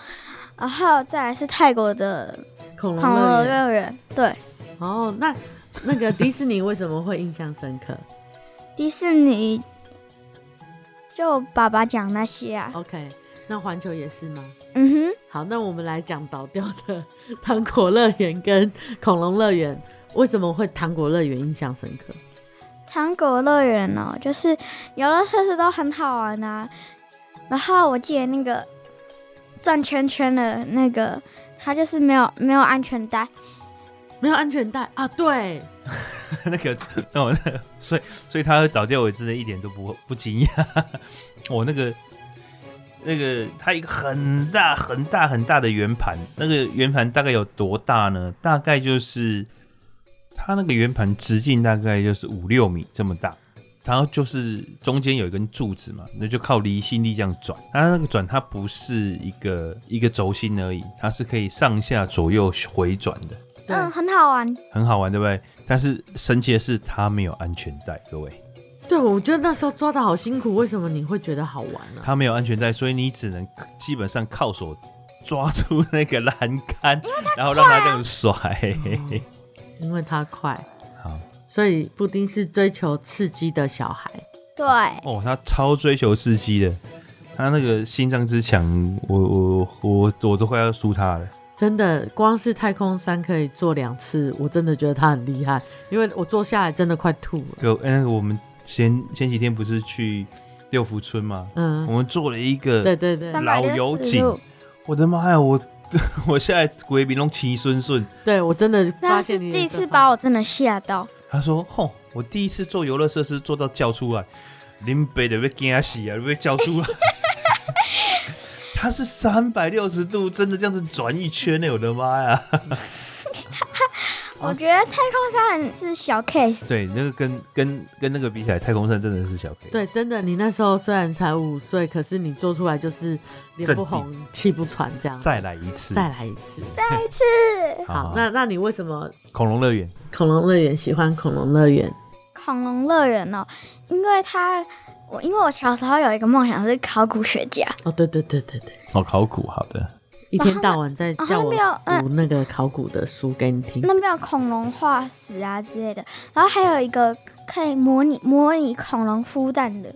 然后再来是泰国的
恐龙乐
园，对。
哦，那。那个迪士尼为什么会印象深刻？
迪士尼就爸爸讲那些啊。
OK，那环球也是吗？
嗯哼。
好，那我们来讲倒掉的 [LAUGHS] 糖果乐园跟恐龙乐园。为什么会糖果乐园印象深刻？
糖果乐园哦，就是游乐设施都很好玩啊。然后我记得那个转圈圈的那个，它就是没有没有安全带。
没有安全带啊！[LAUGHS] 对，
那个，那我那，所以所以他会倒掉，我真的一点都不不惊讶。[LAUGHS] 我那个那个，它一个很大很大很大的圆盘，那个圆盘大概有多大呢？大概就是它那个圆盘直径大概就是五六米这么大，然后就是中间有一根柱子嘛，那就靠离心力这样转。它那个转，它不是一个一个轴心而已，它是可以上下左右回转的。
嗯，很好玩，
很好玩，对不对？但是神奇的是，它没有安全带，各位。
对，我觉得那时候抓的好辛苦，为什么你会觉得好玩呢？
它没有安全带，所以你只能基本上靠手抓住那个栏杆，然后让它这样甩。
嗯，因为它快。
好，
所以布丁是追求刺激的小孩。
对。
哦，他超追求刺激的，他那个心脏之强，我我我我都快要输他了。
真的，光是太空山可以坐两次，我真的觉得他很厉害，因为我坐下来真的快吐了。
有，嗯，我们前前几天不是去六福村吗？嗯，我们坐了一个对对对老油井，我的妈呀，我 [LAUGHS] 我现在鬼比龙七顺顺。
对我真的发现你
第一次把我真的吓到。
他说：“吼，我第一次坐游乐设施坐到叫出来，林北的被惊死啊，被叫出来。[LAUGHS] ”它是三百六十度，真的这样子转一圈呢！我的妈呀！[LAUGHS]
我觉得太空山是小 case。
对，那个跟跟跟那个比起来，太空山真的是小 case。
对，真的，你那时候虽然才五岁，可是你做出来就是脸不红气不喘这样。
再来一次，
再来一次，
再一次。[LAUGHS]
好，那那你为什么
恐龙乐园？
恐龙乐园喜欢恐龙乐园？
恐龙乐园哦，因为他我因为我小时候有一个梦想是考古学家。
哦，对对对对对，
哦，考古，好的。
一天到晚在叫我读那个考古的书给你听。
那边有恐龙化石啊之类的，然后还有一个可以模拟模拟恐龙孵蛋的。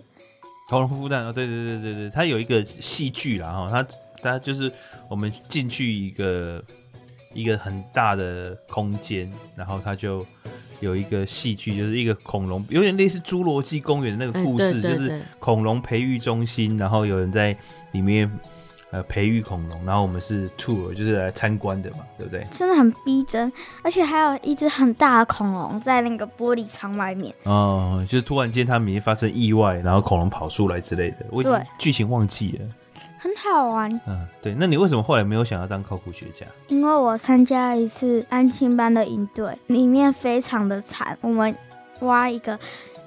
恐龙孵蛋哦，对对对对对，它有一个戏剧啦哈，它它就是我们进去一个一个很大的空间，然后它就有一个戏剧，就是一个恐龙，有点类似侏罗纪公园的那个故事，就是恐龙培育中心，然后有人在里面。呃，培育恐龙，然后我们是 tour，就是来参观的嘛，对不对？
真的很逼真，而且还有一只很大的恐龙在那个玻璃窗外面。
哦，就是突然间他们已经发生意外，然后恐龙跑出来之类的。我已经剧情忘记了。
很好玩。
嗯，对。那你为什么后来没有想要当考古学家？
因为我参加一次安亲班的营队，里面非常的惨。我们挖一个。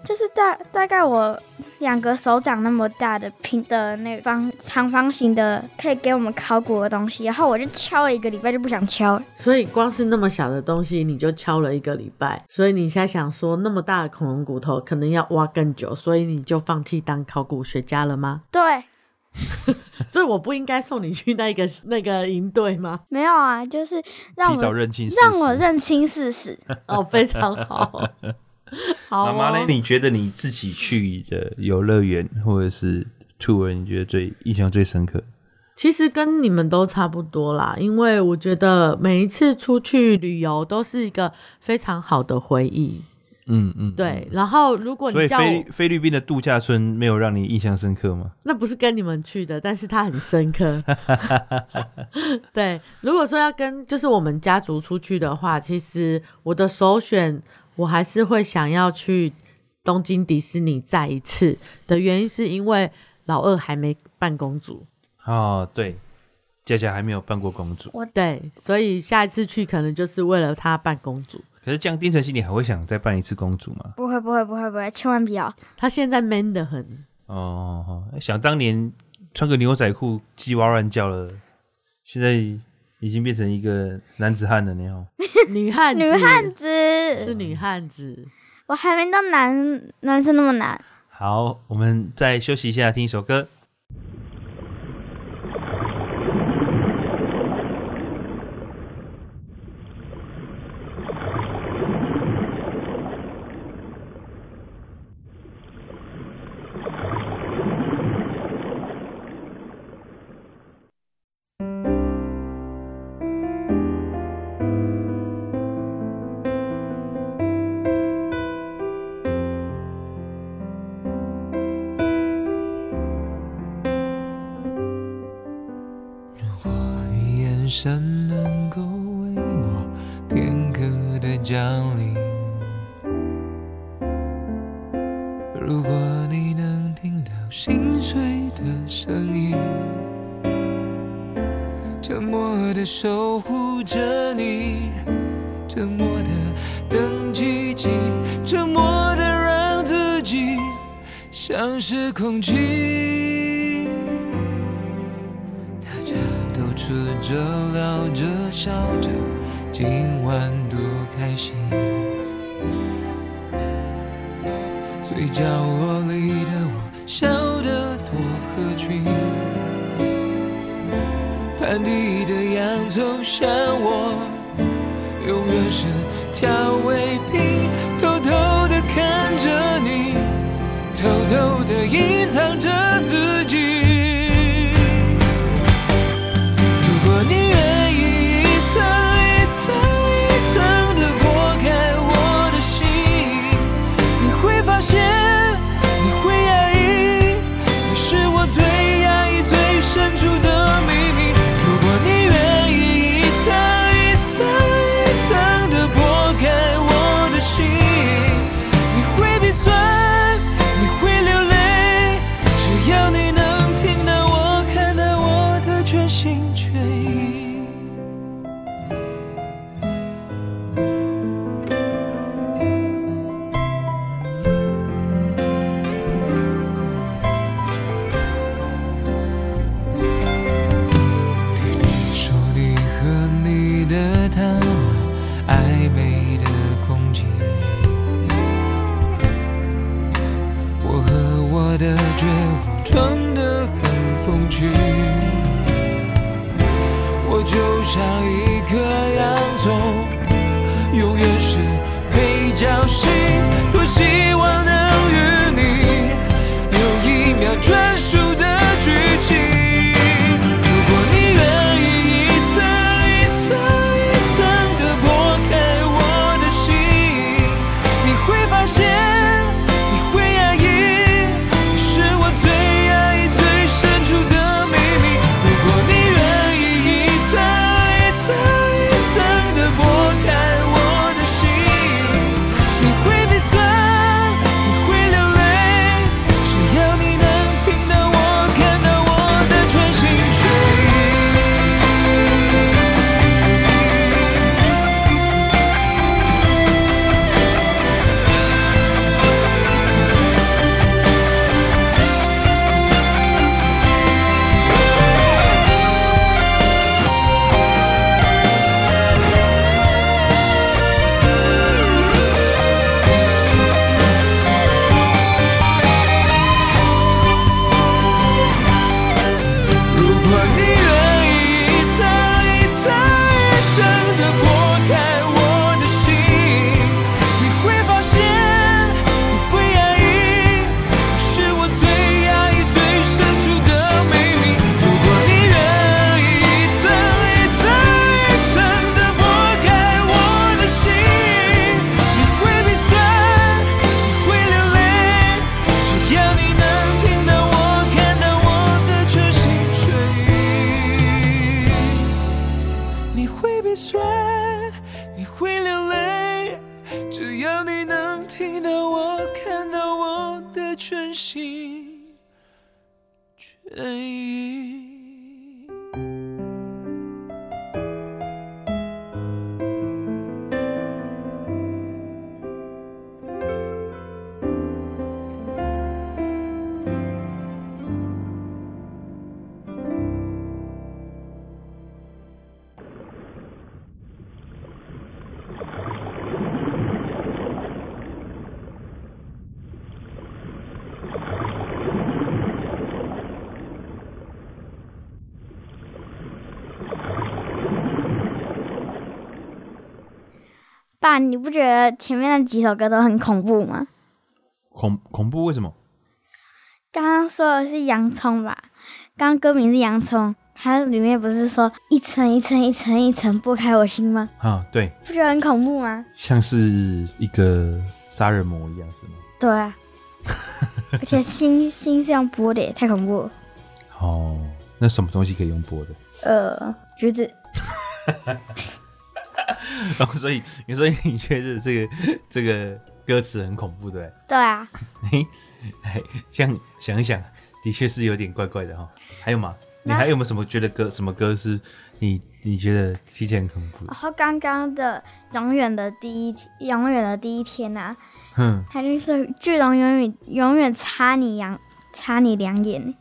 就是大大概我两个手掌那么大的平的那个方长方形的，可以给我们考古的东西，然后我就敲了一个礼拜就不想敲。
所以光是那么小的东西你就敲了一个礼拜，所以你现在想说那么大的恐龙骨头可能要挖更久，所以你就放弃当考古学家了吗？
对。[LAUGHS]
所以我不应该送你去那个 [LAUGHS] 那个营队吗？
没有啊，就是让我
认清
让我认清事实。[LAUGHS]
哦，非常好。
好、哦，妈妈呢？你觉得你自己去的游乐园或者是 tour，你觉得最印象最深刻？
其实跟你们都差不多啦，因为我觉得每一次出去旅游都是一个非常好的回忆。
嗯嗯，
对。然后如果你叫
菲菲律宾的度假村没有让你印象深刻吗？
那不是跟你们去的，但是它很深刻。[LAUGHS] 对，如果说要跟就是我们家族出去的话，其实我的首选。我还是会想要去东京迪士尼再一次的原因，是因为老二还没办公主
哦，对，佳佳还没有扮过公主，
我对，所以下一次去可能就是为了她扮公主。
可是这样，丁晨曦，你还会想再扮一次公主吗？
不会，不会，不会，不会，千万不要。
他现在 man 的很
哦，想当年穿个牛仔裤鸡哇乱叫了，现在已经变成一个男子汉了，你好。
女汉子，
女汉子
是女汉子，
我还没到男男生那么难。
好，我们再休息一下，听一首歌。
吃着聊着笑着，今晚多开心。最角落里的我笑得多合群，盘底的洋葱像我，永远是调味品。偷偷的看着你，偷偷的隐藏着自己。
爸，你不觉得前面那几首歌都很恐怖吗？
恐恐怖为什么？
刚刚说的是洋葱吧？刚刚歌名是洋葱，它里面不是说一层一层一层一层剥开我心吗？
啊，对，
不觉得很恐怖吗？
像是一个杀人魔一样，是吗？
对啊，[LAUGHS] 而且心心是用剥的耶，太恐怖了。
哦，那什么东西可以用剥的？
呃，橘子。[LAUGHS] [LAUGHS]
然后，所以，所以你觉得这个这个歌词很恐怖，对
不？对对啊。
嘿，这样想一想，的确是有点怪怪的哈。还有吗？你还有没有什么觉得歌什么歌是你你觉得听起来很恐怖？
然后刚刚的永远的第一永远的第一天呐、啊，嗯，他就是巨龙永远永远插你两插你两眼。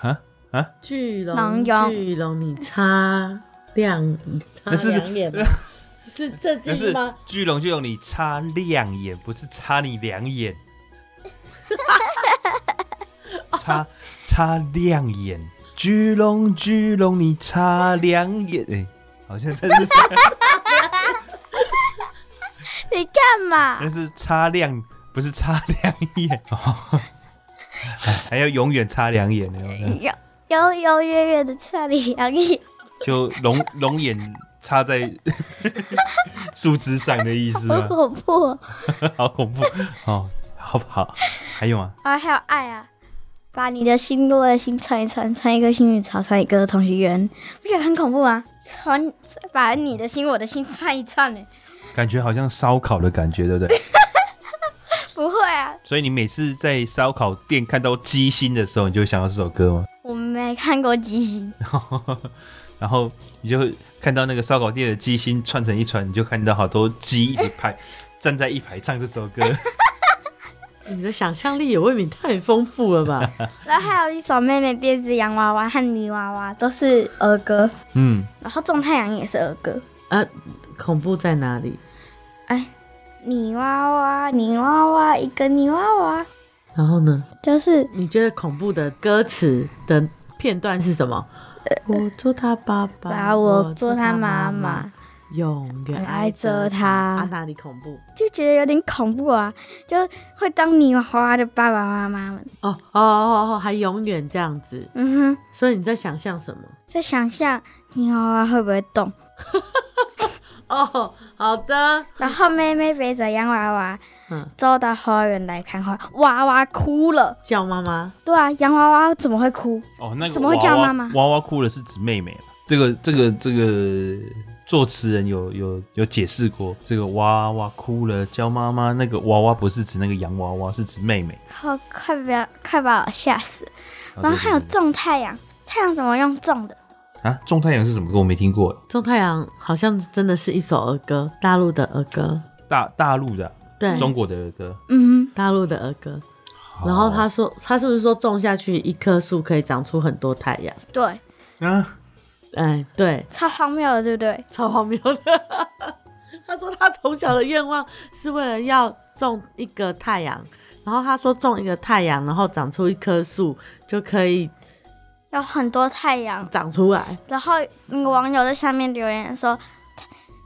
啊啊！
巨龙巨龙，你插两插两眼。是这句吗？
巨龙就用，你擦亮眼，不是擦你两眼。擦擦亮眼，巨龙巨龙，你擦亮眼。哎、欸，好像这是。
你干嘛？
那是擦亮，不是擦两眼。还要永远擦两眼，
有有有远远的擦你两眼。
就龙龙眼。插在 [LAUGHS] 树枝上的意思吗？
好恐怖，
好恐怖哦！好不好？还有吗？
啊，还有爱啊！把你的心落的心串一串，串一个幸运草，串一个同心圆，不觉得很恐怖吗？串，把你的心，我的心串一串呢？
感觉好像烧烤的感觉，对不对？[LAUGHS]
不会啊！
所以你每次在烧烤店看到鸡心的时候，你就想到这首歌吗？
我没看过鸡心。[LAUGHS]
然后你就看到那个烧烤店的鸡心串成一串，你就看到好多鸡一排站在一排唱这首歌。[LAUGHS]
你的想象力也未免太丰富了吧？[LAUGHS]
然后还有一首《妹妹编织洋娃娃》和《泥娃娃》都是儿歌。嗯。然后《种太阳》也是儿歌。
啊，恐怖在哪里？
哎，泥娃娃，泥娃娃，一个泥娃娃。
然后呢？
就是
你觉得恐怖的歌词的片段是什么？[LAUGHS] 我做他爸爸，
把我做他妈妈
妈，，永远爱着他。啊，哪里恐怖？
就觉得有点恐怖啊，就会当泥娃娃的爸爸妈妈们。
哦哦哦哦，还永远这样子。
嗯哼，
所以你在想象什么？
在想象泥娃娃会不会动，[LAUGHS]
哦，好的。
然后妹妹背着洋娃娃，
嗯，
走到花园来看花，娃娃哭了。
叫妈妈。
对啊，洋娃娃怎么会哭？
哦，那个
怎么会叫
娃娃
妈妈
娃娃哭了是指妹妹。这个这个这个作词人有有有解释过，这个娃娃哭了叫妈妈，那个娃娃不是指那个洋娃娃，是指妹妹。
好，快不要，快把我吓死然后还有种太阳，太阳怎么用种的？
啊，种太阳是什么歌？我没听过。
种太阳好像真的是一首儿歌，大陆的儿歌。
大大陆的啊、
对，
中国的儿歌。
嗯
大陆的儿歌。然后他说，他是不是说种下去一棵树可以长出很多太阳？
哼，对，
啊，
哎，对，
超荒谬的，对不对？
超荒谬的。[LAUGHS] 他说他从小的愿望是为了要种一个太阳，然后他说种一个太阳，然后长出一棵树就可以
有很多太阳，
长出来。
然后那个网友在下面留言说，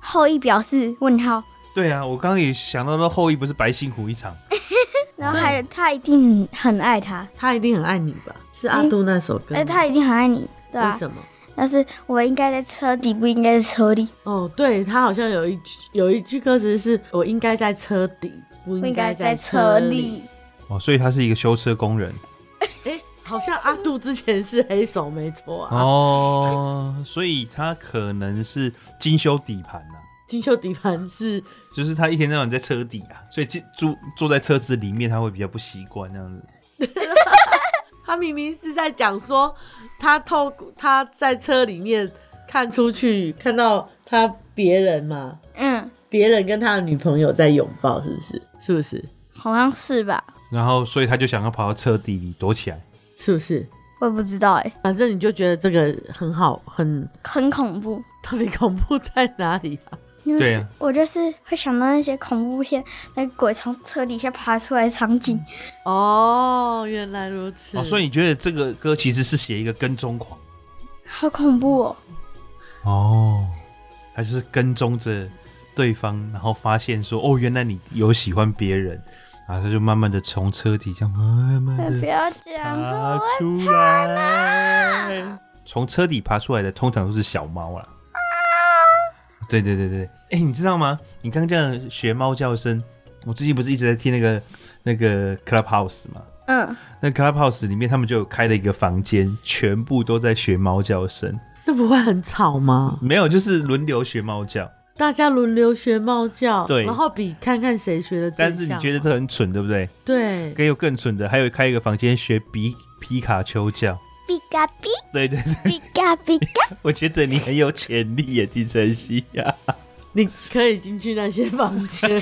后羿表示问号，
对啊，我刚刚也想到那后羿不是白辛苦一场。[LAUGHS]
然后还有他一定很很爱他，
他一定很爱你吧？是阿杜那首歌吗？
哎，他一定很爱你，对吧、
为什么？
但是我应该在车底，不应该在车里，
哦，对他好像有一句有一句歌词是“我应该在车底，不
不应
应该在
车里。
哦，所以他是一个修车工人”。
哎，好像阿杜之前是黑手，没错啊。
哦，所以他可能是精修底盘呐、啊，
金秀底盘是
就是他一天到晚在车底啊，所以进坐坐在车子里面他会比较不习惯这样子。[LAUGHS]
他明明是在讲说，他透过他在车里面看出去，看到他别人嘛，
嗯，
别人跟他的女朋友在拥抱，是不是？是不是？
好像是吧？
然后所以他就想要跑到车底里躲起来。
是不是？
我也不知道哎、
反正你就觉得这个很好，很
很恐怖。
到底恐怖在哪里啊？
就是
对啊
我就是会想到那些恐怖片，那个鬼从车底下爬出来的场景。
哦，原来如此。
哦，所以你觉得这个歌其实是写一个跟踪狂？
好恐怖哦！
哦，他就是跟踪着对方，然后发现说，哦，原来你有喜欢别人，然后他就慢慢的从车底这样慢慢的
不要讲
爬
话，
出来，从车底爬出来的通常都是小猫啦。对对对对，哎、你知道吗？你刚刚这样学猫叫声，我最近不是一直在听那个那个 Clubhouse 吗？
嗯，
那 Clubhouse 里面他们就有开了一个房间，全部都在学猫叫声，
那不会很吵吗？
没有，就是轮流学猫叫。
大家轮流学猫叫，
对
然后比看看谁学的最
但是你
像
觉得这很蠢，对不对？
对，
更有更蠢的，还有开一个房间学比皮卡丘叫。
比嘎比，
对对对，
比嘎比嘎，[LAUGHS]
我觉得你很有潜力耶，金晨曦呀。
你可以进去那些房间。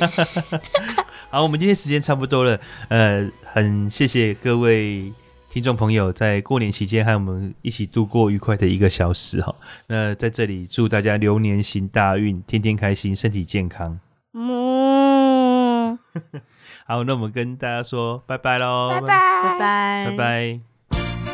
[LAUGHS]
好，我们今天时间差不多了，呃，很谢谢各位听众朋友在过年期间和我们一起度过愉快的一个小时哈。那在这里祝大家流年行大运，天天开心，身体健康。
嗯，[LAUGHS]
好，那我们跟大家说拜拜喽，
拜拜，
拜拜，
拜拜。